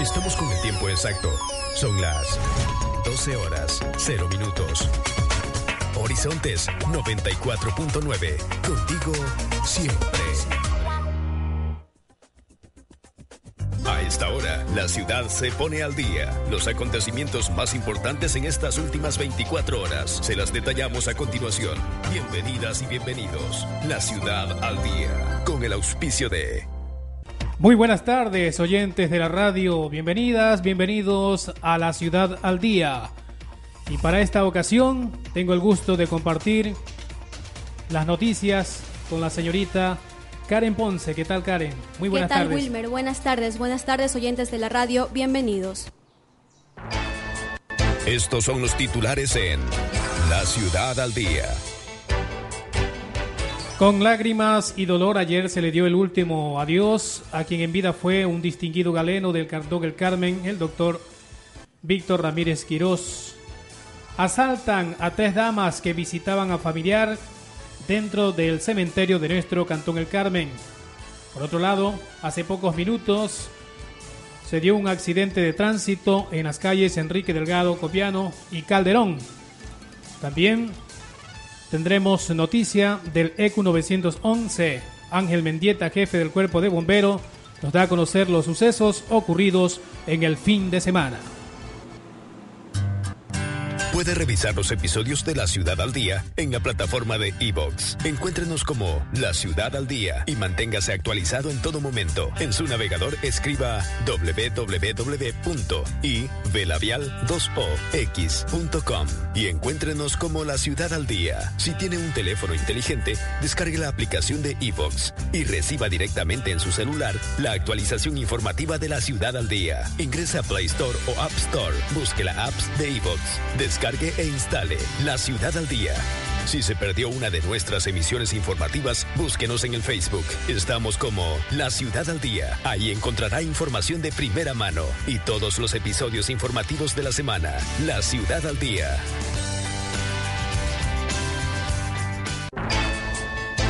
Estamos con el tiempo exacto. Son las 12 horas 0 minutos. Horizontes 94.9. Contigo siempre. A esta hora, la ciudad se pone al día. Los acontecimientos más importantes en estas últimas 24 horas se las detallamos a continuación. Bienvenidas y bienvenidos. La ciudad al día. Con el auspicio de Muy buenas tardes, oyentes de la radio. Bienvenidas, bienvenidos a la ciudad al día. Y para esta ocasión tengo el gusto de compartir las noticias con la señorita Karen Ponce. ¿Qué tal, Karen? Muy buenas ¿Qué tal, tardes. Wilmer? Buenas tardes, buenas tardes, oyentes de la radio. Bienvenidos. Estos son los titulares en La ciudad al día. Con lágrimas y dolor ayer se le dio el último adiós a quien en vida fue un distinguido galeno del Cantón El Carmen, el doctor Víctor Ramírez Quirós. Asaltan a tres damas que visitaban a familiar dentro del cementerio de nuestro Cantón El Carmen. Por otro lado, hace pocos minutos se dio un accidente de tránsito en las calles Enrique Delgado, Copiano y Calderón. También tendremos noticia del E ECU 911. Ángel Mendieta, jefe del cuerpo de bomberos, nos da a conocer los sucesos ocurridos en el fin de semana. Puede revisar los episodios de La Ciudad al Día en la plataforma de Evox. Encuéntrenos como La Ciudad al Día y manténgase actualizado en todo momento. En su navegador escriba www.ivelabial2ox.com y encuéntrenos como La Ciudad al Día. Si tiene un teléfono inteligente, descargue la aplicación de Evox y reciba directamente en su celular la actualización informativa de La Ciudad al Día. Ingrese a Play Store o App Store, busque la apps de Evox, descargue e instale La Ciudad al Día. Si se perdió una de nuestras emisiones informativas, búsquenos en el Facebook. Estamos como La Ciudad al Día. Ahí encontrará información de primera mano y todos los episodios informativos de la semana. La Ciudad al Día.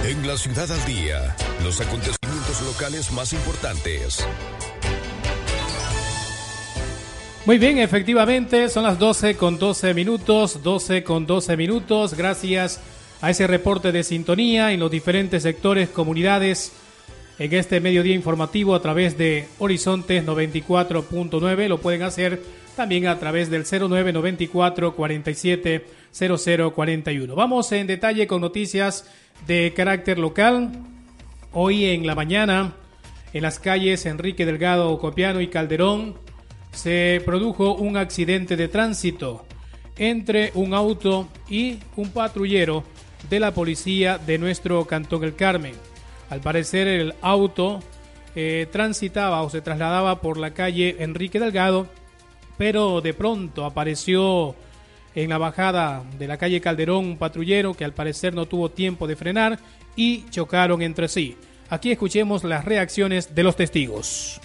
En La Ciudad al Día, los acontecimientos locales más importantes. Muy bien, efectivamente, son las 12 con 12 minutos, 12 con 12 minutos, gracias a ese reporte de sintonía en los diferentes sectores, comunidades, en este mediodía informativo a través de Horizontes 94.9, lo pueden hacer también a través del 0994 47 0041. Vamos en detalle con noticias de carácter local. Hoy en la mañana, en las calles Enrique Delgado, Copiano y Calderón, se produjo un accidente de tránsito entre un auto y un patrullero de la policía de nuestro Cantón El Carmen. Al parecer el auto eh, transitaba o se trasladaba por la calle Enrique Delgado, pero de pronto apareció en la bajada de la calle Calderón un patrullero que al parecer no tuvo tiempo de frenar y chocaron entre sí. Aquí escuchemos las reacciones de los testigos.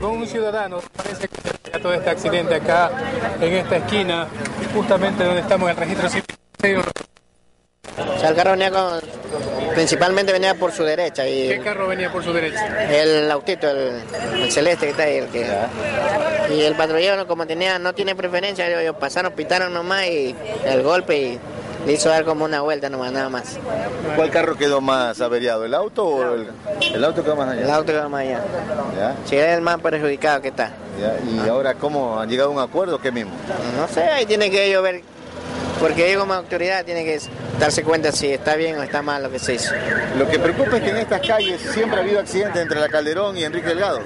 Con un ciudadano, parece que se de este accidente acá en esta esquina, justamente donde estamos en el registro civil. O sea, el carro venía con, principalmente venía por su derecha y ¿Qué carro venía por su derecha? el autito, el, el celeste que está ahí, el que, y el patrullero como tenía, no tiene preferencia, ellos pasaron, pitaron nomás y el golpe y le hizo dar como una vuelta nomás, nada más. ¿Cuál carro quedó más averiado? ¿El auto o el, el auto quedó más allá? El auto quedó más allá. ¿Ya? Sí, es el más perjudicado que está. ¿Ya? ¿Y ahora cómo han llegado a un acuerdo? ¿Qué mismo? No sé, ahí tiene que ellos ver, porque ellos como autoridad tienen que darse cuenta si está bien o está mal lo que se hizo. Lo que preocupa es que en estas calles siempre ha habido accidentes entre la Calderón y Enrique Delgado.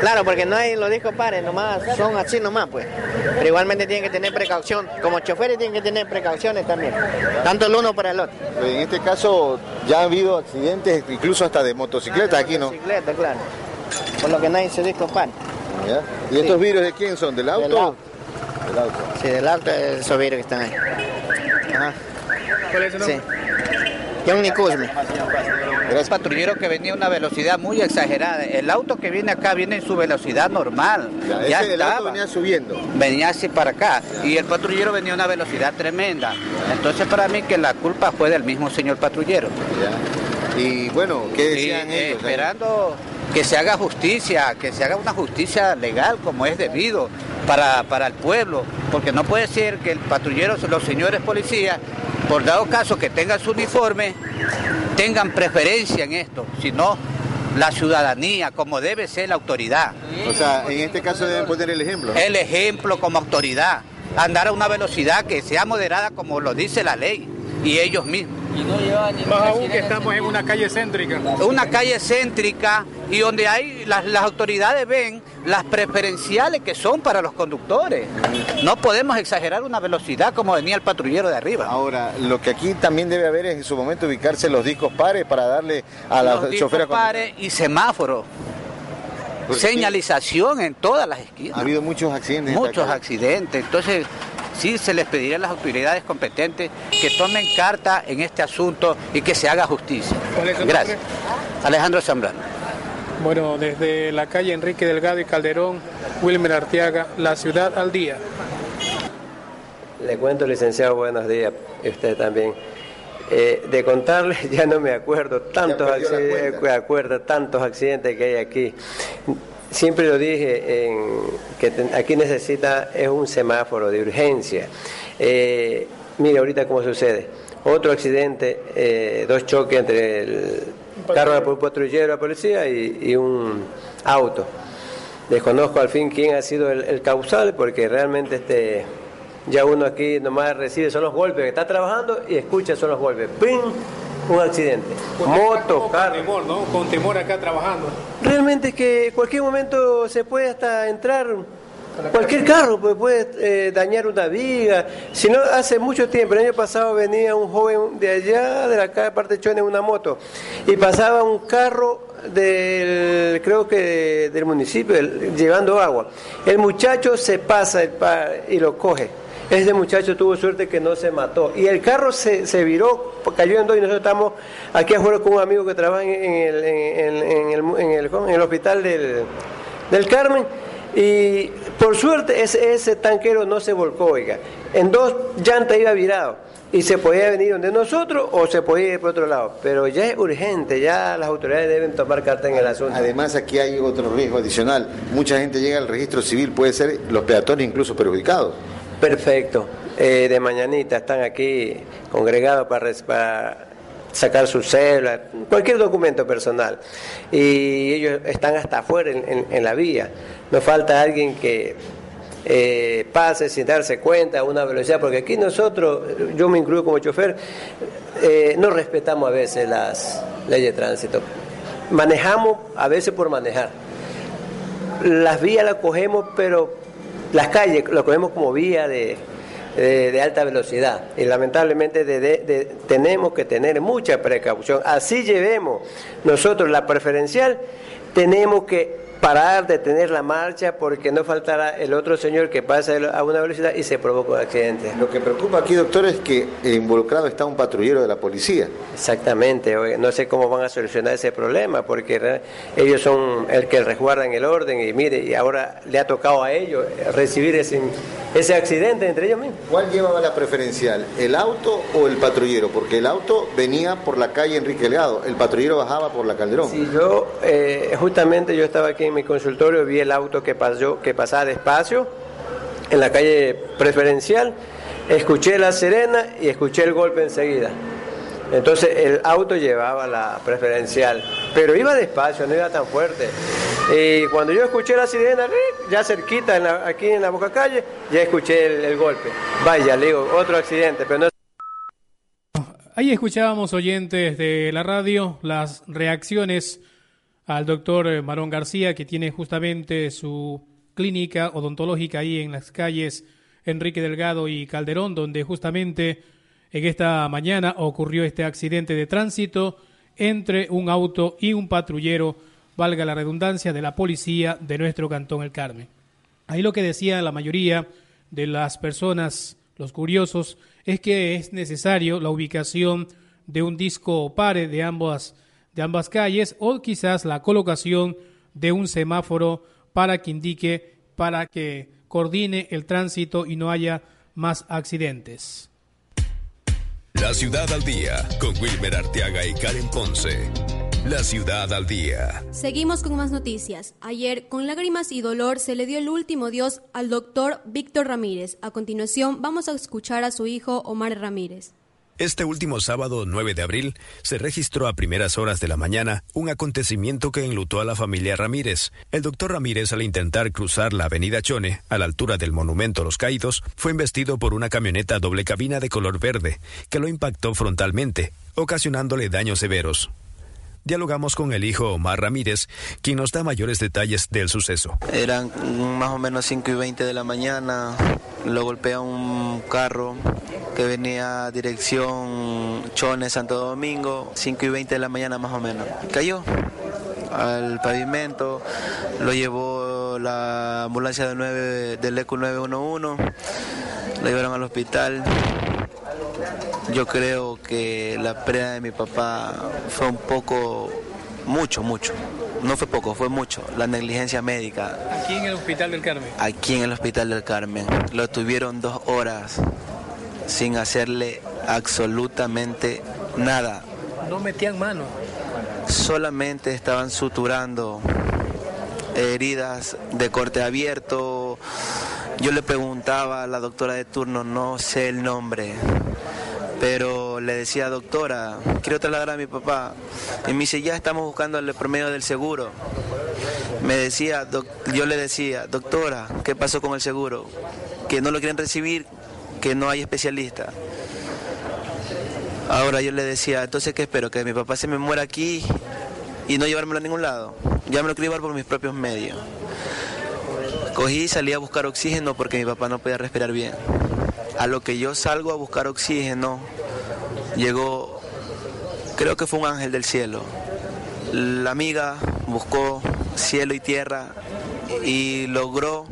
Claro, porque no hay los discos pares, nomás son así nomás, pues. Pero igualmente tienen que tener precaución. Como choferes tienen que tener precauciones también. Tanto el uno para el otro. En este caso ya ha habido accidentes incluso hasta de motocicletas aquí, ¿no? Bicicleta, claro. Por lo que no hay ese disco par. ¿Y estos virus de quién son? ¿Del auto? Del auto. Del auto. Sí, del auto, esos virus que están ahí. Ajá. ¿Cuál es su Sí. John Nicusme. Gracias. patrullero que venía a una velocidad muy exagerada. El auto que viene acá viene en su velocidad normal. Ya, Ya ese del auto estaba. venía subiendo. Venía así para acá y el patrullero venía a una velocidad tremenda. Entonces para mí que la culpa fue del mismo señor patrullero. Ya. Y bueno, ¿qué decían ellos? esperando que se haga justicia, que se haga una justicia legal como es debido para, para el pueblo, porque no puede ser que el patrullero, los señores policías, por dado caso que tengan su uniforme, tengan preferencia en esto, sino la ciudadanía, como debe ser la autoridad. O sea, en este caso deben poner el ejemplo. ¿no? El ejemplo como autoridad, andar a una velocidad que sea moderada como lo dice la ley y ellos mismos. Más aún que estamos en una calle céntrica. una calle céntrica y donde hay las, las autoridades ven las preferenciales que son para los conductores. No podemos exagerar una velocidad como venía el patrullero de arriba. Ahora, lo que aquí también debe haber es en su momento ubicarse los discos pares para darle a la Los discos chofera. pares y semáforos. Porque Señalización en todas las Ha esquinas. habido muchos accidentes. Muchos accidentes. Entonces, sí se les pediría a las autoridades competentes que tomen carta en este asunto y que se haga justicia. ¿Cuál es su Gracias. Alejandro Zambrano. Bueno, desde la calle Enrique Delgado y Calderón, Wilmer Arteaga, la ciudad al día. Le cuento, licenciado, buenos días, y usted también. Eh, de contarle, ya no me acuerdo tantos accidentes, acuerdo tantos accidentes que hay aquí. Siempre lo dije, en, que aquí necesita es un semáforo de urgencia. Eh, mire ahorita cómo sucede. Otro accidente, eh, dos choques entre el carro de un patrullero de la policía y, y un auto. Desconozco al fin quién ha sido el, el causal porque realmente este ya uno aquí nomás recibe son los golpes, está trabajando y escucha son los golpes. ¡Pim! Un accidente. Moto, Con carro. temor, ¿no? Con temor acá trabajando. Realmente es que cualquier momento se puede hasta entrar cualquier carro, pues puede eh, dañar una viga. Si no, hace mucho tiempo, el año pasado venía un joven de allá, de la calle Partechón en una moto, y pasaba un carro del, creo que del municipio, el- llevando agua. El muchacho se pasa el y lo coge. Ese muchacho tuvo suerte que no se mató. Y el carro se, se viró, cayó en dos y nosotros estamos aquí afuera con un amigo que trabaja en el, en el- en el hospital del, del Carmen. Y por suerte ese, ese tanquero no se volcó, oiga. En dos llantas iba virado. Y se podía venir donde nosotros o se podía ir por otro lado. Pero ya es urgente, ya las autoridades deben tomar carta en el asunto. Además, aquí hay otro riesgo adicional. Mucha gente llega al registro civil, puede ser los peatones incluso perjudicados. Perfecto. Eh, de mañanita están aquí congregados para, sacar su cédula, cualquier documento personal. Y ellos están hasta afuera en, la vía. Nos falta alguien que eh, pase sin darse cuenta a una velocidad, porque aquí nosotros, yo me incluyo como chofer, eh, no respetamos a veces las leyes de tránsito. Manejamos a veces por manejar las vías las cogemos, pero las calles las cogemos como vía de, de- alta velocidad. Y lamentablemente de- tenemos que tener mucha precaución. Así llevemos nosotros la preferencial, tenemos que parar, detener la marcha, porque no faltará el otro señor que pasa a una velocidad y se provoca un accidente. Lo que preocupa aquí, doctor, es que involucrado está un patrullero de la policía. Exactamente, no sé cómo van a solucionar ese problema, porque ellos son el que resguardan el orden y mire, y ahora le ha tocado a ellos recibir ese, ese accidente entre ellos mismos. ¿Cuál llevaba la preferencial, el auto o el patrullero? Porque el auto venía por la calle Enrique Delgado, el patrullero bajaba por la Calderón. Si yo, eh, justamente yo estaba aquí en mi consultorio, vi el auto que, pasó, que pasaba despacio en la calle preferencial, escuché la sirena y escuché el golpe enseguida. Entonces el auto llevaba la preferencial, pero iba despacio, no iba tan fuerte. Y cuando yo escuché la sirena, ya cerquita, en la- aquí en la boca calle, ya escuché el, el golpe. Vaya, le digo, otro accidente, pero no Ahí escuchábamos oyentes de la radio las reacciones al doctor eh, Marón García, que tiene justamente su clínica odontológica ahí en las calles Enrique Delgado y Calderón, donde justamente en esta mañana ocurrió este accidente de tránsito entre un auto y un patrullero valga la redundancia, de la policía de nuestro cantón El Carmen. Ahí lo que decía la mayoría de las personas, los curiosos, es que es necesario la ubicación de un disco pare de ambas, de ambas calles o quizás la colocación de un semáforo para que indique, para que coordine el tránsito y no haya más accidentes. La ciudad al día con Wilmer Arteaga y Karen Ponce. La ciudad al día. Seguimos con más noticias. Ayer, con lágrimas y dolor, se le dio el último adiós al doctor Víctor Ramírez. A continuación, vamos a escuchar a su hijo Omar Ramírez. Este último sábado 9 de abril se registró a primeras horas de la mañana un acontecimiento que enlutó a la familia Ramírez. El doctor Ramírez al intentar cruzar la avenida Chone, a la altura del monumento a los caídos, fue investido por una camioneta doble cabina de color verde, que lo impactó frontalmente, ocasionándole daños severos. Dialogamos con el hijo Omar Ramírez, quien nos da mayores detalles del suceso. Eran más o menos 5 y 20 de la mañana, lo golpea un carro que venía dirección Chone, Santo Domingo, 5 y 20 de la mañana más o menos. Cayó al pavimento, lo llevó la ambulancia del, 9, del ECU 911, lo llevaron al hospital. Yo creo que la pérdida de mi papá fue un poco, mucho, mucho. No fue poco, fue mucho. La negligencia médica. Aquí en el Hospital del Carmen. Aquí en el Hospital del Carmen. Lo tuvieron dos horas sin hacerle absolutamente nada. No metían mano. Solamente estaban suturando heridas de corte abierto. Yo le preguntaba a la doctora de turno, no sé el nombre, pero le decía, doctora, quiero trasladar a mi papá. Y me dice, ya estamos buscando el promedio del seguro. Me decía, yo le decía, doctora, ¿qué pasó con el seguro? Que no lo quieren recibir, que no hay especialista. Ahora yo le decía, entonces, ¿qué espero? Que mi papá se me muera aquí y no llevármelo a ningún lado. Ya me lo quiero llevar por mis propios medios. Cogí y salí a buscar oxígeno porque mi papá no podía respirar bien. A lo que yo salgo a buscar oxígeno, llegó, creo que fue un ángel del cielo. La amiga buscó cielo y tierra y logró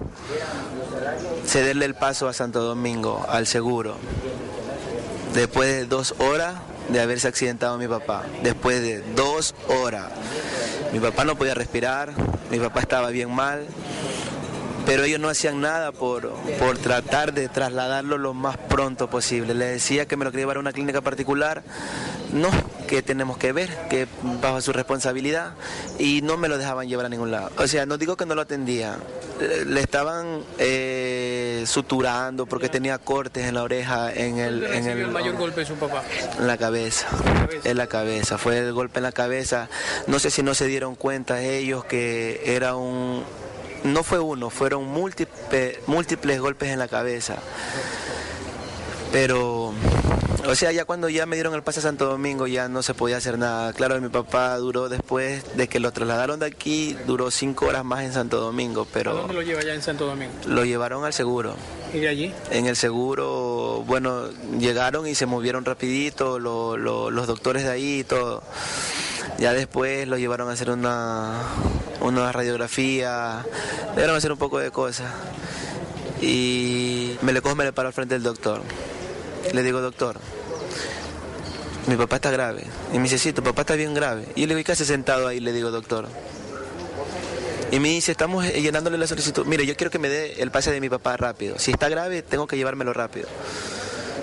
cederle el paso a Santo Domingo, al seguro. Después de dos horas de haberse accidentado mi papá, después de dos horas. Mi papá no podía respirar, mi papá estaba bien mal, pero ellos no hacían nada por, por tratar de trasladarlo lo más pronto posible. Le decía que me lo quería llevar a una clínica particular, no, que tenemos que ver, que bajo su responsabilidad, y no me lo dejaban llevar a ningún lado. O sea, no digo que no lo atendía, le estaban eh, suturando porque tenía cortes en la oreja, en el... En el, mayor golpe de su papá? En la cabeza, en la cabeza, fue el golpe en la cabeza. No sé si no se dieron cuenta ellos que era un no fue uno, fueron múltiples, múltiples golpes en la cabeza. Pero, o sea, ya cuando ya me dieron el pase a Santo Domingo ya no se podía hacer nada. Claro, mi papá duró después de que lo trasladaron de aquí, duró cinco horas más en Santo Domingo, pero... ¿A dónde lo lleva ya en Santo Domingo? Lo llevaron al seguro. ¿Y de allí? En el seguro, bueno, llegaron y se movieron rapidito los doctores de ahí y todo. Ya después lo llevaron a hacer una, una radiografía, le dieron a hacer un poco de cosas. Y me le cojo, me le paro al frente del doctor. Le digo, doctor, mi papá está grave. Y me dice, sí, tu papá está bien grave. Y le voy casi sentado ahí, le digo, doctor. Y me dice, estamos llenándole la solicitud. Mire, yo quiero que me dé el pase de mi papá rápido. Si está grave, tengo que llevármelo rápido.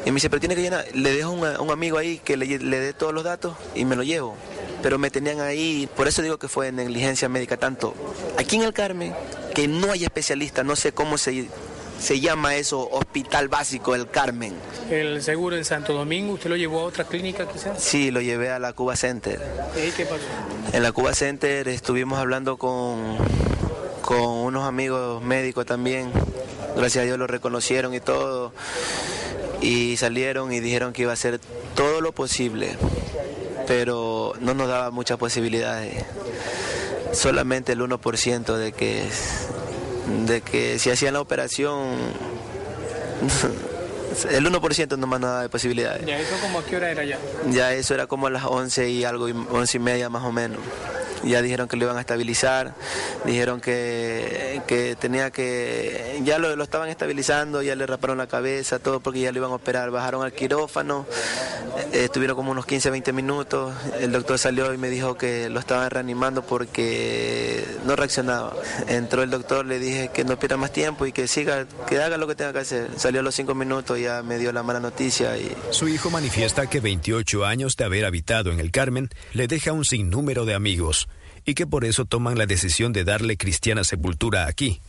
Y me dice, pero tiene que llenar. Le dejo a un amigo ahí que le, le dé todos los datos y me lo llevo pero me tenían ahí, por eso digo que fue negligencia médica tanto aquí en el Carmen, que no hay especialista, no sé cómo se, se llama eso, hospital básico del Carmen. ¿El seguro en Santo Domingo usted lo llevó a otra clínica quizás? Sí, lo llevé a la Cuba Center. ¿Y qué pasó? En la Cuba Center estuvimos hablando con, con unos amigos médicos también, gracias a Dios lo reconocieron y todo, y salieron y dijeron que iba a hacer todo lo posible pero no nos daba muchas posibilidades. Solamente el 1% de que, de que si hacían la operación, el 1% no más nada de posibilidades. ¿Ya eso como a qué hora era ya? Ya eso era como a las 11 y algo, 11 y media más o menos. Ya dijeron que lo iban a estabilizar, dijeron que, que tenía que, ya lo, lo estaban estabilizando, ya le raparon la cabeza, todo porque ya lo iban a operar. Bajaron al quirófano, eh, estuvieron como unos 15, 20 minutos. El doctor salió y me dijo que lo estaban reanimando porque no reaccionaba. Entró el doctor, le dije que no pierda más tiempo y que siga, que haga lo que tenga que hacer. Salió a los 5 minutos, ya me dio la mala noticia. y Su hijo manifiesta que 28 años de haber habitado en el Carmen le deja un sinnúmero de amigos y que por eso toman la decisión de darle cristiana sepultura aquí.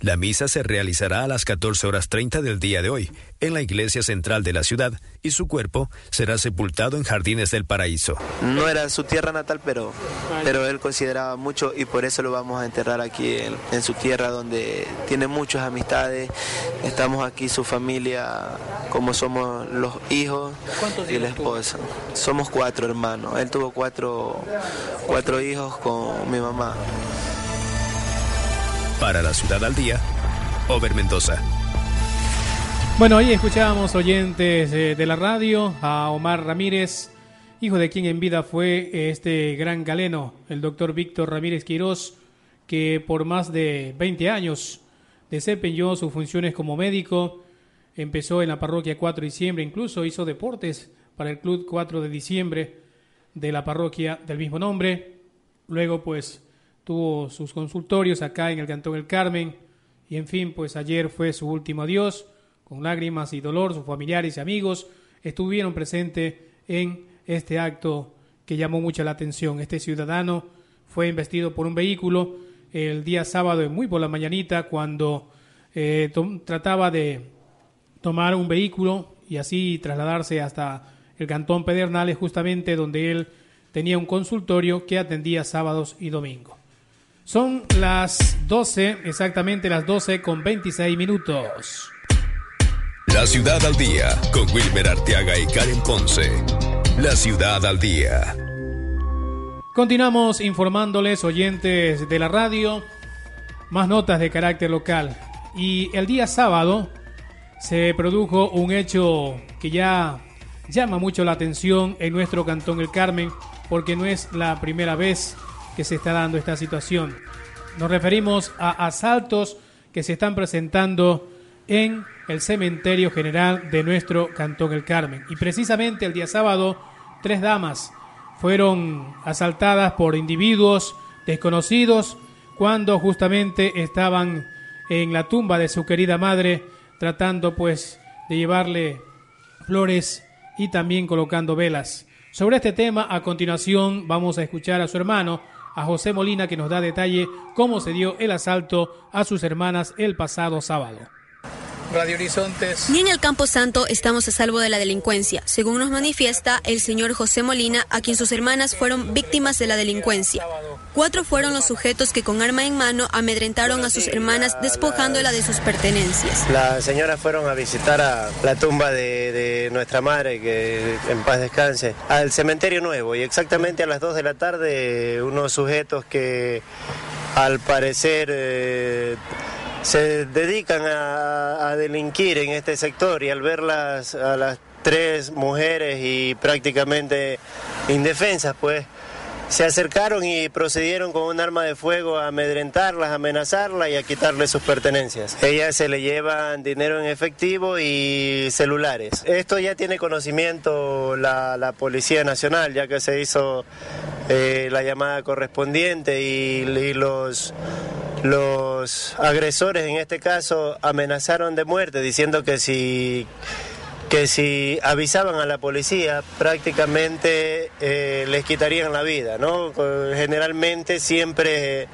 La misa se realizará a las 14 horas 30 del día de hoy en la iglesia central de la ciudad y su cuerpo será sepultado en Jardines del Paraíso. no era su tierra natal, pero, pero él consideraba mucho y por eso lo vamos a enterrar aquí en, en su tierra donde tiene muchas amistades. Estamos aquí su familia, como somos los hijos y la esposa. Somos cuatro hermanos. Él tuvo cuatro, cuatro hijos con mi mamá. Para la ciudad al día, Over Mendoza. Bueno, ahí escuchábamos oyentes eh, de la radio a Omar Ramírez, hijo de quien en vida fue eh, este gran galeno, el doctor Víctor Ramírez Quirós, que por más de 20 años desempeñó sus funciones como médico, empezó en la parroquia 4 de diciembre, incluso hizo deportes para el club 4 de diciembre de la parroquia del mismo nombre, luego pues tuvo sus consultorios acá en el Cantón El Carmen, y en fin, pues ayer fue su último adiós, con lágrimas y dolor, sus familiares y amigos estuvieron presentes en este acto que llamó mucho la atención. Este ciudadano fue investido por un vehículo el día sábado, muy por la mañanita, cuando eh, trataba de tomar un vehículo y así trasladarse hasta el Cantón Pedernales, justamente donde él tenía un consultorio que atendía sábados y domingos. Son las 12, exactamente las 12 con 26 minutos. La ciudad al día con Wilmer Arteaga y Karen Ponce. La ciudad al día. Continuamos informándoles, oyentes de la radio, más notas de carácter local. Y el día sábado se produjo un hecho que ya llama mucho la atención en nuestro cantón El Carmen, porque no es la primera vez que se está dando esta situación. Nos referimos a asaltos que se están presentando en el cementerio general de nuestro cantón El Carmen. Y precisamente el día sábado, tres damas fueron asaltadas por individuos desconocidos cuando justamente estaban en la tumba de su querida madre tratando pues de llevarle flores y también colocando velas. Sobre este tema, a continuación vamos a escuchar a su hermano, a José Molina, que nos da detalle cómo se dio el asalto a sus hermanas el pasado sábado. Radio Horizontes. Ni en el Campo Santo estamos a salvo de la delincuencia, según nos manifiesta el señor José Molina, a quien sus hermanas fueron víctimas de la delincuencia. Cuatro fueron los sujetos que con arma en mano amedrentaron a sus hermanas despojándola de sus pertenencias. Las señoras fueron a visitar a la tumba de, de nuestra madre, que en paz descanse, al cementerio nuevo. Y exactamente a las 2 de la tarde, unos sujetos que al parecer eh, se dedican a, a delinquir en este sector y al verlas a las tres mujeres y prácticamente indefensas, pues se acercaron y procedieron con un arma de fuego a amedrentarlas, a amenazarlas y a quitarles sus pertenencias. Ellas se le llevan dinero en efectivo y celulares. Esto ya tiene conocimiento la, la Policía Nacional, ya que se hizo eh, la llamada correspondiente y, y los los agresores en este caso amenazaron de muerte diciendo que si que si avisaban a la policía prácticamente eh, les quitarían la vida, ¿no? Generalmente siempre,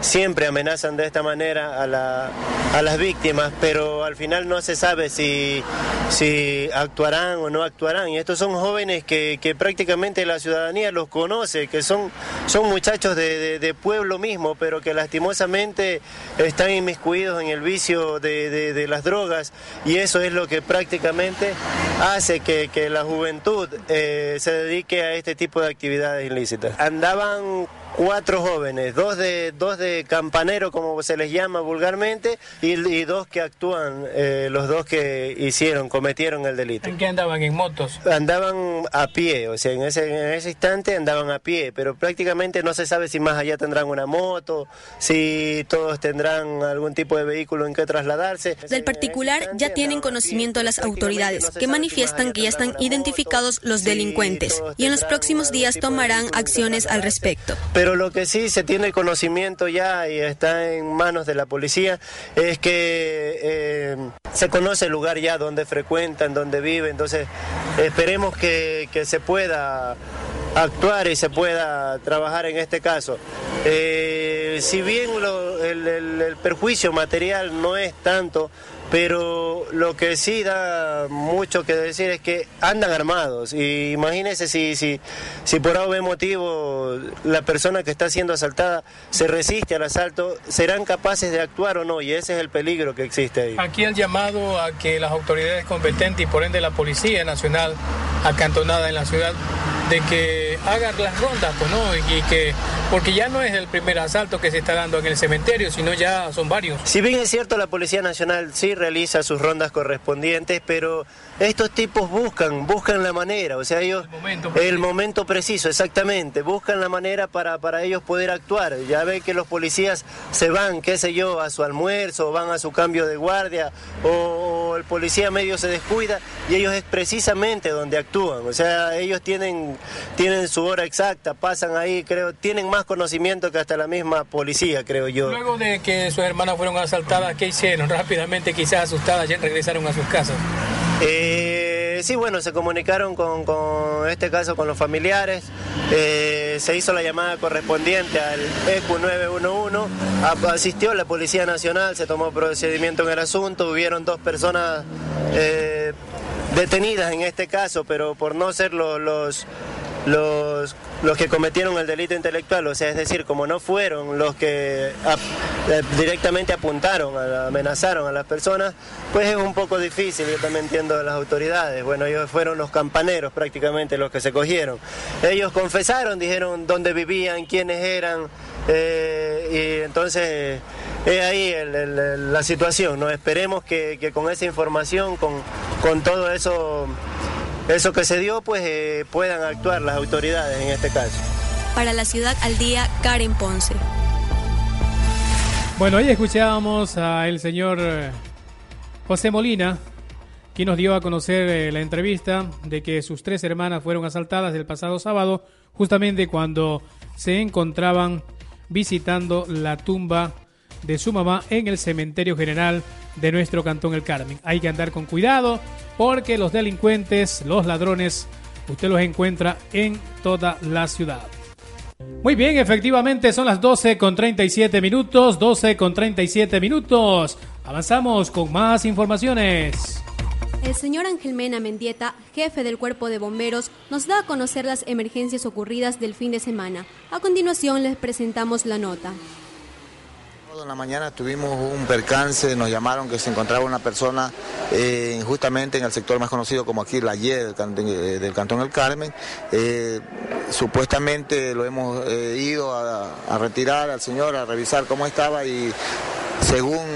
siempre amenazan de esta manera a, la, a las víctimas, pero al final no se sabe si, si actuarán o no actuarán. Y estos son jóvenes que, que prácticamente la ciudadanía los conoce, que son, son muchachos de, de- pueblo mismo, pero que lastimosamente están inmiscuidos en el vicio de- de las drogas y eso es lo que prácticamente hace que, que la juventud eh, se dedique a este tipo de actividades ilícitas. Andaban cuatro jóvenes, dos de, dos de campanero, como se les llama vulgarmente, y, y dos que actúan, eh, los dos que hicieron, cometieron el delito. ¿En qué andaban? ¿En motos? Andaban a pie, o sea, en ese, en ese instante andaban a pie, pero prácticamente no se sabe si más allá tendrán una moto, si todos tendrán algún tipo de vehículo en que trasladarse. Del particular ya tienen conocimiento las autoridades, que manifiestan que ya están identificados los delincuentes y en los próximos días tomarán acciones al respecto. Pero lo que sí se tiene conocimiento ya y está en manos de la policía es que eh, se conoce el lugar ya donde frecuentan, donde viven, entonces esperemos que, que se pueda actuar y se pueda trabajar en este caso. Eh, si bien el, el perjuicio material no es tanto, pero lo que sí da mucho que decir es que andan armados y imagínense si, si, si por algún motivo la persona que está siendo asaltada se resiste al asalto, serán capaces de actuar o no y ese es el peligro que existe ahí. Aquí el llamado a que las autoridades competentes y por ende la Policía Nacional acantonada en la ciudad de que hagan las rondas, pues no, y que porque ya no es el primer asalto que se está dando en el cementerio, sino ya son varios. Si bien es cierto la Policía Nacional sí realiza sus rondas correspondientes, pero estos tipos buscan, buscan la manera, o sea, ellos... El momento, el momento preciso, exactamente, buscan la manera para, para ellos poder actuar. Ya ve que los policías se van, qué sé yo, a su almuerzo, van a su cambio de guardia, o, o el policía medio se descuida, y ellos es precisamente donde actúan, o sea, ellos tienen, tienen su hora exacta, pasan ahí, creo, tienen más conocimiento que hasta la misma policía, creo yo. Luego de que sus hermanas fueron asaltadas, ¿qué hicieron? Rápidamente, quizás asustadas, ya regresaron a sus casas. Eh, sí, bueno, se comunicaron con, con, este caso con los familiares, eh, se hizo la llamada correspondiente al E EQ 911, asistió la Policía Nacional, se tomó procedimiento en el asunto, hubieron dos personas eh, detenidas en este caso, pero por no ser los los, los, que cometieron el delito intelectual, o sea, es decir, como no fueron los que ap directamente apuntaron, amenazaron a las personas, pues es un poco difícil, yo también entiendo a las autoridades. Bueno, ellos fueron los campaneros prácticamente los que se cogieron. Ellos confesaron, dijeron dónde vivían, quiénes eran, eh, y entonces es ahí la situación, ¿no? Esperemos que, que con esa información, con, con todo eso eso que se dio, pues eh, puedan actuar las autoridades en este caso. Para la ciudad al día, Karen Ponce. Bueno, ahí escuchábamos al señor eh, José Molina, quien nos dio a conocer eh, la entrevista de que sus tres hermanas fueron asaltadas el pasado sábado, justamente cuando se encontraban visitando la tumba de su mamá en el cementerio general de nuestro cantón El Carmen. Hay que andar con cuidado porque los delincuentes, los ladrones, usted los encuentra en toda la ciudad. Muy bien, efectivamente son las 12 con 37 minutos, 12 con 37 minutos. Avanzamos con más informaciones. El señor Ángel Mena Mendieta, jefe del Cuerpo de Bomberos, nos da a conocer las emergencias ocurridas del fin de semana. A continuación les presentamos la nota. En la mañana tuvimos un percance, nos llamaron que se encontraba una persona eh, justamente en el sector más conocido como aquí, la Y del, cantón, El Carmen. Eh, supuestamente lo hemos eh, ido a, retirar al señor, a revisar cómo estaba y según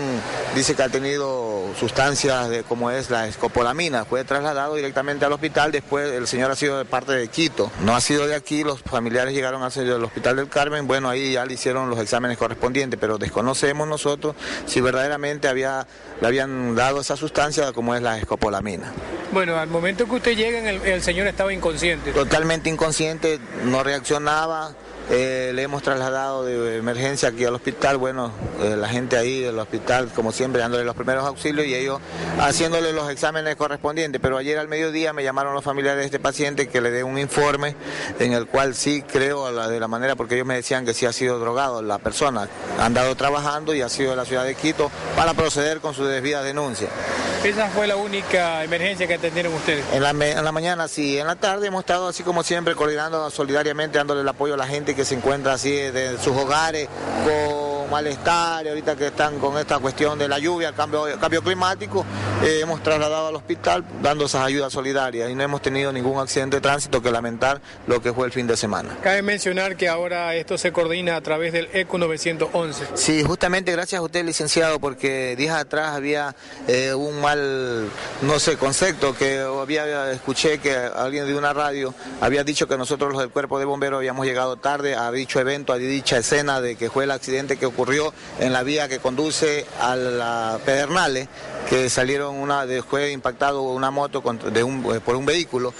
dice que ha tenido sustancias de, como es la escopolamina, fue trasladado directamente al hospital, después el señor ha sido de parte de Quito, no ha sido de aquí, los familiares llegaron el hospital del Carmen, bueno, ahí ya le hicieron los exámenes correspondientes, pero desconocemos nosotros si verdaderamente había, le habían dado esa sustancia como es la escopolamina. Bueno, al momento que usted llega, el, el señor estaba inconsciente. Totalmente inconsciente, no reaccionaba. Eh, le hemos trasladado de emergencia aquí al hospital, bueno, eh, la gente ahí del hospital, como siempre, dándole los primeros auxilios y ellos haciéndole los exámenes correspondientes. Pero ayer al mediodía me llamaron los familiares de este paciente que le dé un informe en el cual sí creo la, de la manera, porque ellos me decían que sí ha sido drogado la persona. Ha andado trabajando y ha sido de la ciudad de Quito para proceder con su debida denuncia. ¿Esa fue la única emergencia que atendieron ustedes? En la, en la mañana sí, en la tarde hemos estado así como siempre coordinando solidariamente, dándole el apoyo a la gente que se encuentra así de sus hogares con tenido malestar, ahorita que están con esta cuestión de la lluvia, el cambio, cambio climático, eh, hemos trasladado al hospital dando esas ayudas solidarias y no hemos tenido ningún accidente de tránsito que lamentar lo que fue el fin de semana. Cabe mencionar que ahora esto se coordina a través del ECO 911. Sí, justamente gracias a usted, licenciado, porque días atrás había eh, un mal, no sé, concepto que había, escuché que alguien de una radio había dicho que nosotros los del cuerpo de bomberos habíamos llegado tarde a dicho evento, a dicha escena de que fue el accidente que ocurrió en la vía que conduce a la Pedernales, que salieron una, fue impactado una moto de un, eh, por un vehículo,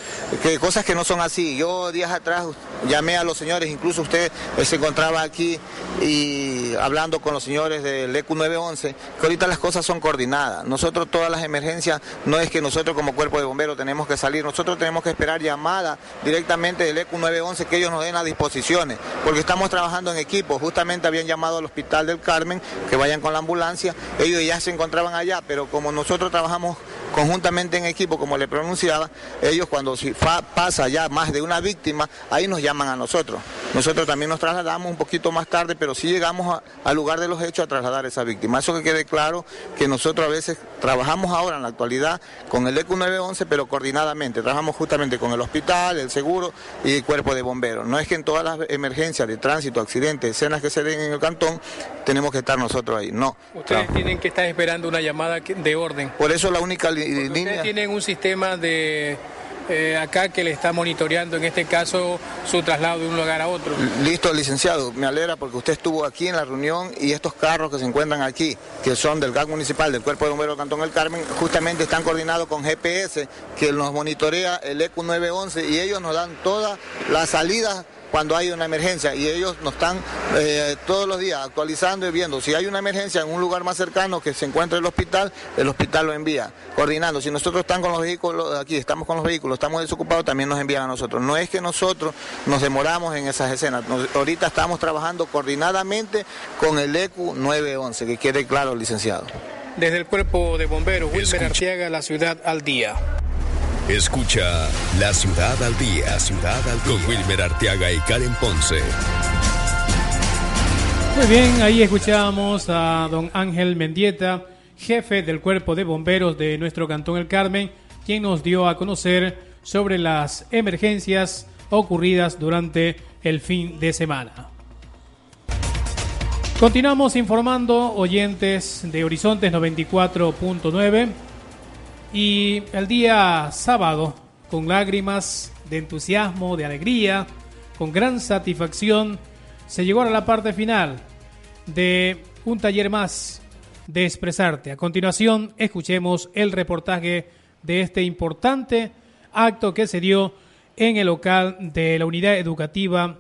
que cosas que no son así. Yo días atrás llamé a los señores, incluso usted eh, se encontraba aquí y hablando con los señores del EQ 911, que ahorita las cosas son coordinadas. Nosotros todas las emergencias, no es que nosotros como cuerpo de bomberos tenemos que salir, nosotros tenemos que esperar llamada directamente del EQ 911 que ellos nos den las disposiciones, porque estamos trabajando en equipo. Justamente habían llamado al Hospital del Carmen que vayan con la ambulancia, ellos ya se encontraban allá, pero como nosotros trabajamos conjuntamente en equipo, como le pronunciaba, ellos cuando pasa ya más de una víctima, ahí nos llaman a nosotros. Nosotros también nos trasladamos un poquito más tarde, pero sí llegamos al lugar de los hechos a trasladar a esa víctima. Eso que quede claro que nosotros a veces trabajamos ahora en la actualidad con el EQ 911, pero coordinadamente. Trabajamos justamente con el hospital, el seguro y el cuerpo de bomberos. No es que en todas las emergencias de tránsito, accidentes, escenas que se den en el cantón, tenemos que estar nosotros ahí. No. Ustedes tienen que estar esperando una llamada de orden. Por eso la única Ustedes tienen un sistema de eh, acá que le está monitoreando en este caso su traslado de un lugar a otro. Listo, licenciado, me alegra porque usted estuvo aquí en la reunión y estos carros que se encuentran aquí, que son del GAC municipal, del Cuerpo de Bomberos Cantón El Carmen, justamente están coordinados con GPS, que nos monitorea el EQ 911 y ellos nos dan todas las salidas cuando hay una emergencia y ellos nos están eh, todos los días actualizando y viendo si hay una emergencia en un lugar más cercano que se encuentre el hospital, el hospital lo envía, coordinando. Si nosotros estamos con los vehículos aquí, estamos con los vehículos, estamos desocupados, también nos envían a nosotros. No es que nosotros nos demoramos en esas escenas, ahorita estamos trabajando coordinadamente con el ECU 911, que quede claro, licenciado. Desde el cuerpo de bomberos, Wilmer Arciaga, la ciudad al día. Escucha La Ciudad al Día, Ciudad al Con Wilmer Arteaga y Karen Ponce. Muy bien, ahí escuchábamos a don Ángel Mendieta, jefe del cuerpo de bomberos de nuestro cantón El Carmen, quien nos dio a conocer sobre las emergencias ocurridas durante el fin de semana. Continuamos informando oyentes de Horizontes 94.9 y el día sábado, con lágrimas de entusiasmo, de alegría, con gran satisfacción, se llegó a la parte final de un taller más de expresarte. A continuación, escuchemos el reportaje de este importante acto que se dio en el local de la unidad educativa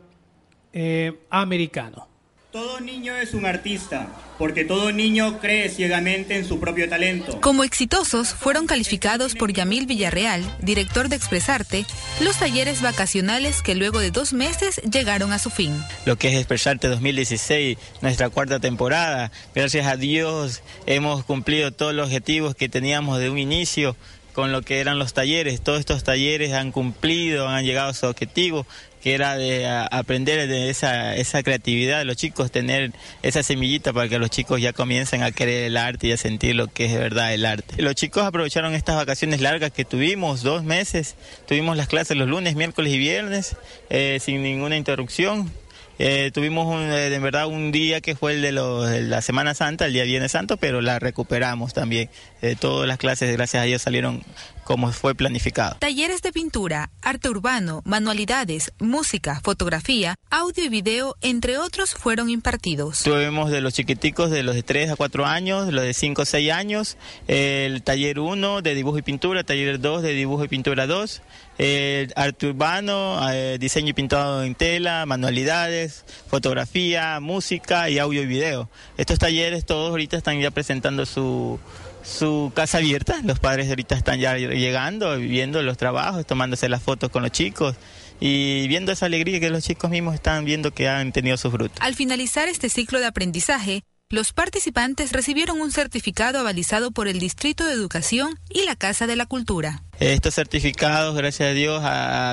eh, americano. Todo niño es un artista, porque todo niño cree ciegamente en su propio talento. Como exitosos fueron calificados por Yamil Villarreal, director de Expresarte, los talleres vacacionales que luego de dos meses llegaron a su fin. Lo que es Expresarte 2016, nuestra cuarta temporada, gracias a Dios hemos cumplido todos los objetivos que teníamos de un inicio con lo que eran los talleres. Todos estos talleres han cumplido, han llegado a su objetivo que era de aprender de esa, esa creatividad de los chicos, tener esa semillita para que los chicos ya comiencen a querer el arte y a sentir lo que es verdad el arte. Los chicos aprovecharon estas vacaciones largas que tuvimos, dos meses, tuvimos las clases los lunes, miércoles y viernes, eh, sin ninguna interrupción, eh, tuvimos un, eh, verdad un día que fue el de, la Semana Santa, el día Viernes Santo, pero la recuperamos también. Eh, todas las clases, gracias a Dios, salieron como fue planificado. Talleres de pintura, arte urbano, manualidades, música, fotografía, audio y video, entre otros, fueron impartidos. Tuvimos de los chiquiticos de los de 3 a 4 años, los de 5 a 6 años, el taller 1 de dibujo y pintura, taller 2 de dibujo y pintura 2, el arte urbano, eh, diseño y pintado en tela, manualidades, fotografía, música y audio y video. Estos talleres todos ahorita están ya presentando su su casa abierta. Los padres ahorita están ya llegando, viendo los trabajos, tomándose las fotos con los chicos y viendo esa alegría que los chicos mismos están viendo que han tenido su fruto. Al finalizar este ciclo de aprendizaje, los participantes recibieron un certificado avalizado por el Distrito de Educación y la Casa de la Cultura. Estos certificados, gracias a Dios,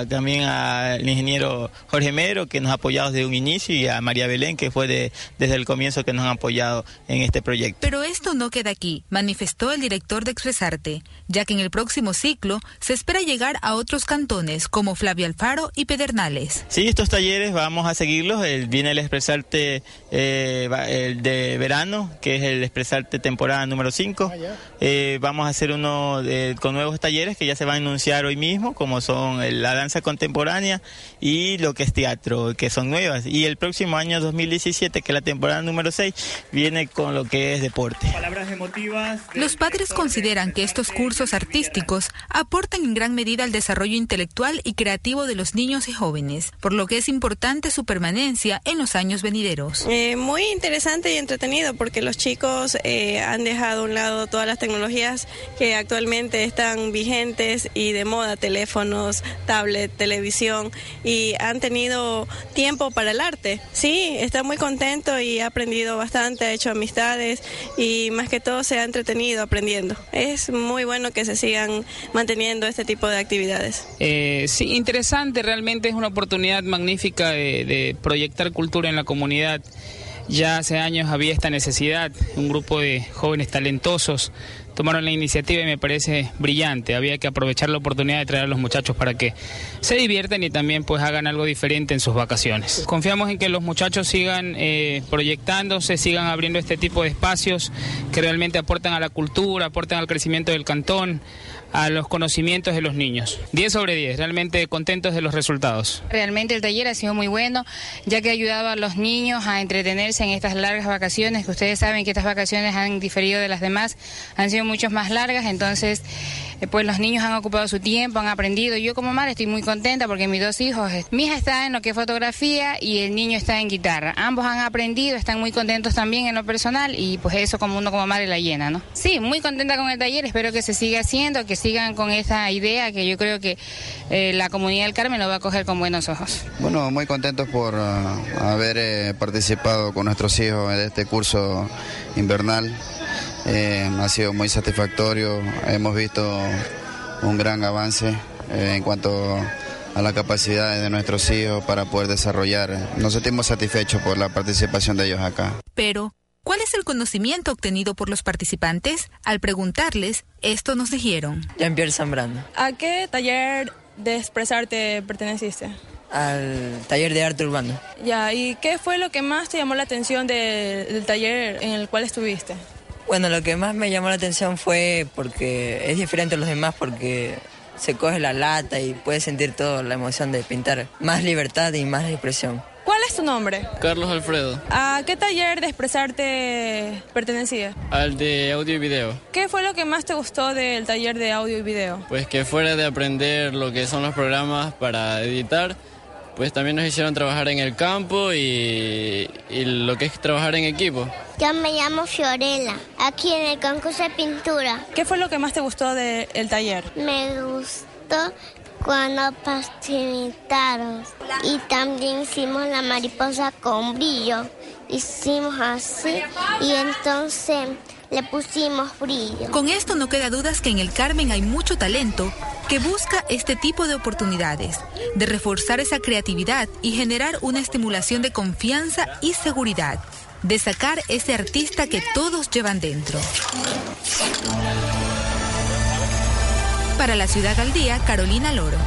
también al ingeniero Jorge Mero, que nos ha apoyado desde un inicio, y a María Belén, que fue desde el comienzo que nos han apoyado en este proyecto. Pero esto no queda aquí, manifestó el director de Expresarte, ya que en el próximo ciclo se espera llegar a otros cantones como Flavio Alfaro y Pedernales. Sí, estos talleres vamos a seguirlos. viene el Expresarte eh, el de verano, que es el Expresarte temporada número 5. Ah, eh, vamos a hacer uno con nuevos talleres que ya se van a anunciar hoy mismo, como son la danza contemporánea y lo que es teatro, que son nuevas. Y el próximo año 2017, que es la temporada número 6, viene con lo que es deporte. Los padres consideran que estos cursos artísticos aportan en gran medida al desarrollo intelectual y creativo de los niños y jóvenes, por lo que es importante su permanencia en los años venideros. Eh, muy interesante y entretenido porque los chicos eh, han dejado a un lado todas las tecnologías que actualmente están vigentes y de moda, teléfonos, tablet, televisión, y han tenido tiempo para el arte. Sí, está muy contento y ha aprendido bastante, ha hecho amistades y más que todo se ha entretenido aprendiendo. Es muy bueno que se sigan manteniendo este tipo de actividades. Eh, sí, interesante, realmente es una oportunidad magnífica de proyectar cultura en la comunidad. Ya hace años había esta necesidad, un grupo de jóvenes talentosos tomaron la iniciativa y me parece brillante. Había que aprovechar la oportunidad de traer a los muchachos para que se diviertan y también pues hagan algo diferente en sus vacaciones. Confiamos en que los muchachos sigan eh, proyectándose, sigan abriendo este tipo de espacios que realmente aportan a la cultura, aportan al crecimiento del cantón, a los conocimientos de los niños. 10 sobre 10, realmente contentos de los resultados. Realmente el taller ha sido muy bueno, ya que ha ayudado a los niños a entretenerse en estas largas vacaciones, que ustedes saben que estas vacaciones han diferido de las demás, han sido mucho más largas, entonces pues los niños han ocupado su tiempo, han aprendido. Yo como madre estoy muy contenta porque mis dos hijos, eh, mi hija está en lo que es fotografía y el niño está en guitarra. Ambos han aprendido, están muy contentos también en lo personal y pues eso como uno como madre la llena, ¿no? Sí, muy contenta con el taller, espero que se siga haciendo, que sigan con esa idea que yo creo que eh, la comunidad del Carmen lo va a coger con buenos ojos. Bueno, muy contentos por ah, haber participado con nuestros hijos en este curso invernal. Eh, ha sido muy satisfactorio, hemos visto un gran avance eh, en cuanto a la capacidad de nuestros hijos para poder desarrollar. Nos sentimos satisfechos por la participación de ellos acá. Pero, ¿cuál es el conocimiento obtenido por los participantes? Al preguntarles, esto nos dijeron. Jean-Pierre Zambrano. ¿A qué taller de expresarte perteneciste? Al taller de arte urbano. Ya, ¿y qué fue lo que más te llamó la atención del taller en el cual estuviste? Bueno, lo que más me llamó la atención fue porque es diferente a los demás porque se coge la lata y puedes sentir toda la emoción de pintar. Más libertad y más expresión. ¿Cuál es tu nombre? Carlos Alfredo. ¿A qué taller de expresarte pertenecía? Al de audio y video. ¿Qué fue lo que más te gustó del taller de audio y video? Pues que fuera de aprender lo que son los programas para editar, pues también nos hicieron trabajar en el campo y, lo que es trabajar en equipo. Yo me llamo Fiorella, aquí en el concurso de pintura. ¿Qué fue lo que más te gustó del taller? Me gustó cuando participaron y también hicimos la mariposa con brillo. Hicimos así y entonces le pusimos brillo. Con esto no queda dudas que en el Carmen hay mucho talento que busca este tipo de oportunidades, de reforzar esa creatividad y generar una estimulación de confianza y seguridad, de sacar ese artista que todos llevan dentro. Para la Ciudad al Día, Carolina Loro.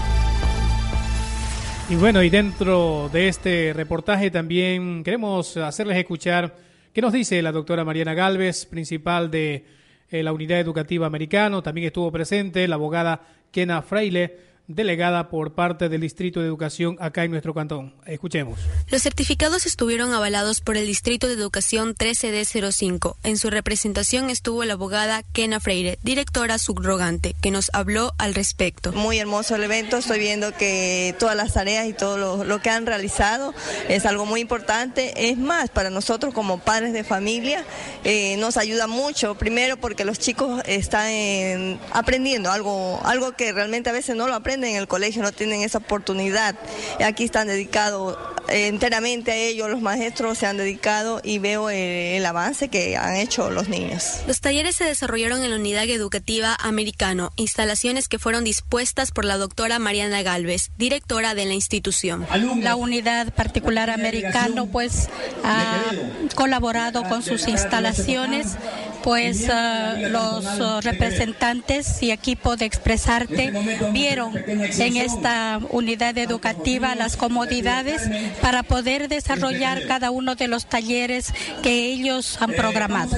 Y bueno, y dentro de este reportaje también queremos hacerles escuchar ¿Qué nos dice la doctora Mariana Galvez, principal de eh, la Unidad Educativa Americano? También estuvo presente la abogada Kena Freile delegada por parte del Distrito de Educación acá en nuestro cantón. Escuchemos. Los certificados estuvieron avalados por el Distrito de Educación 13D05. En su representación estuvo la abogada Kena Freire, directora subrogante, que nos habló al respecto. Muy hermoso el evento, estoy viendo que todas las tareas y todo lo, que han realizado es algo muy importante. Es más, para nosotros como padres de familia eh, nos ayuda mucho, primero porque los chicos están aprendiendo algo, algo que realmente a veces no lo aprenden en el colegio, no tienen esa oportunidad. Aquí están dedicados eh, enteramente a ellos, los maestros se han dedicado y veo el, el avance que han hecho los niños. Los talleres se desarrollaron en la unidad educativa americano, instalaciones que fueron dispuestas por la doctora Mariana Galvez, directora de la institución. La unidad particular americano pues ha colaborado con sus instalaciones pues uh, los uh, representantes y equipo de Expresarte vieron en esta unidad educativa las comodidades para poder desarrollar cada uno de los talleres que ellos han programado.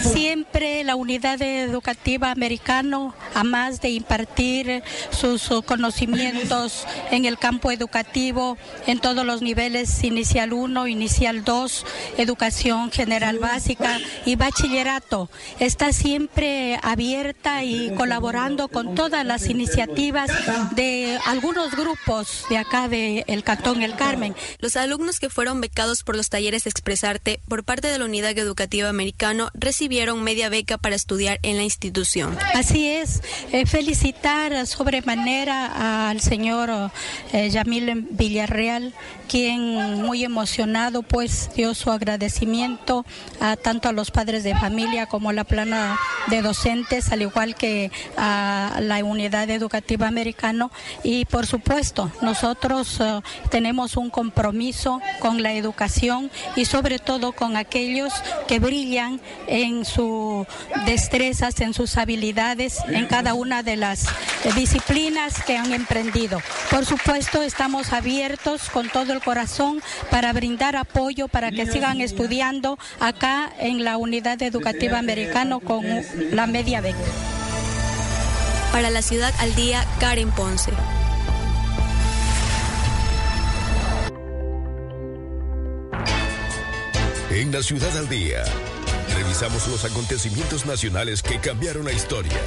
Siempre la unidad educativa americano, a más de impartir sus uh, conocimientos en el campo educativo en todos los niveles, inicial 1, inicial 2, educación general básica y bachillerato, está siempre abierta y colaborando con todas las iniciativas de algunos grupos de acá del el Cantón El Carmen. Los alumnos que fueron becados por los talleres de Expresarte por parte de la Unidad Educativa Americano recibieron media beca para estudiar en la institución. Así es, eh, felicitar sobremanera al señor eh, Yamil Villarreal, quien muy emocionado pues dio su agradecimiento a tanto a los padres de familia como la plana de docentes, al igual que a la unidad educativa americano y por supuesto nosotros uh, tenemos un compromiso con la educación y sobre todo con aquellos que brillan en sus destrezas, en sus habilidades, en cada una de las disciplinas que han emprendido. Por supuesto estamos abiertos con todo el corazón para brindar apoyo para que sigan estudiando acá en la unidad educativa americana con la media beca. Para la ciudad al día, Karen Ponce. En la ciudad al día, revisamos los acontecimientos nacionales que cambiaron la historia.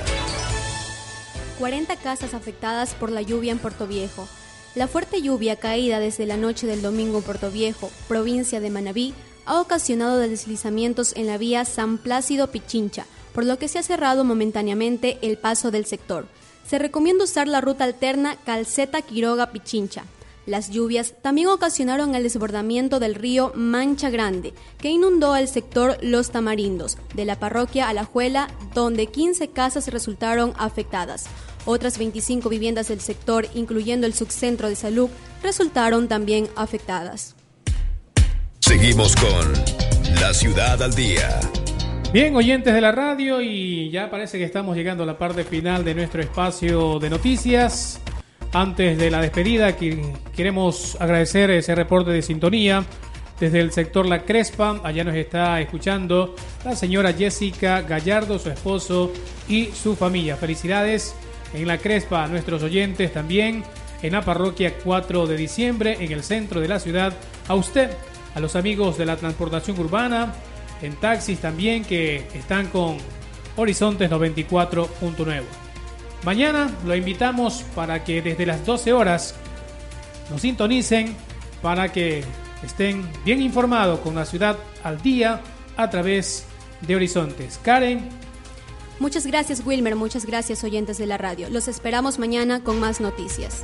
40 casas afectadas por la lluvia en Puerto Viejo. La fuerte lluvia caída desde la noche del domingo en Puerto Viejo, provincia de Manabí, ha ocasionado deslizamientos en la vía San Plácido Pichincha, por lo que se ha cerrado momentáneamente el paso del sector. Se recomienda usar la ruta alterna Calceta Quiroga Pichincha. Las lluvias también ocasionaron el desbordamiento del río Mancha Grande, que inundó el sector Los Tamarindos, de la parroquia Alajuela, donde 15 casas resultaron afectadas. Otras 25 viviendas del sector, incluyendo el subcentro de salud, resultaron también afectadas. Seguimos con La Ciudad al Día. Bien, oyentes de la radio, y ya parece que estamos llegando a la parte final de nuestro espacio de noticias. Antes de la despedida, queremos agradecer ese reporte de sintonía desde el sector La Crespa. Allá nos está escuchando la señora Jessica Gallardo, su esposo y su familia. Felicidades en La Crespa a nuestros oyentes también en la parroquia 4 de diciembre, en el centro de la ciudad. A usted, a los amigos de la transportación urbana, en taxis también que están con Horizontes 94.9. Mañana lo invitamos para que desde las 12 horas nos sintonicen para que estén bien informados con la ciudad al día a través de Horizontes. Karen. Muchas gracias Wilmer, muchas gracias oyentes de la radio. Los esperamos mañana con más noticias.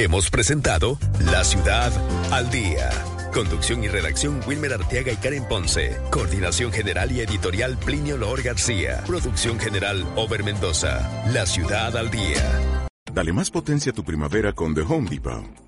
Hemos presentado La ciudad al día. Conducción y redacción Wilmer Arteaga y Karen Ponce. Coordinación general y editorial Plinio Lor García. Producción general Over Mendoza. La ciudad al día. Dale más potencia a tu primavera con The Home Depot.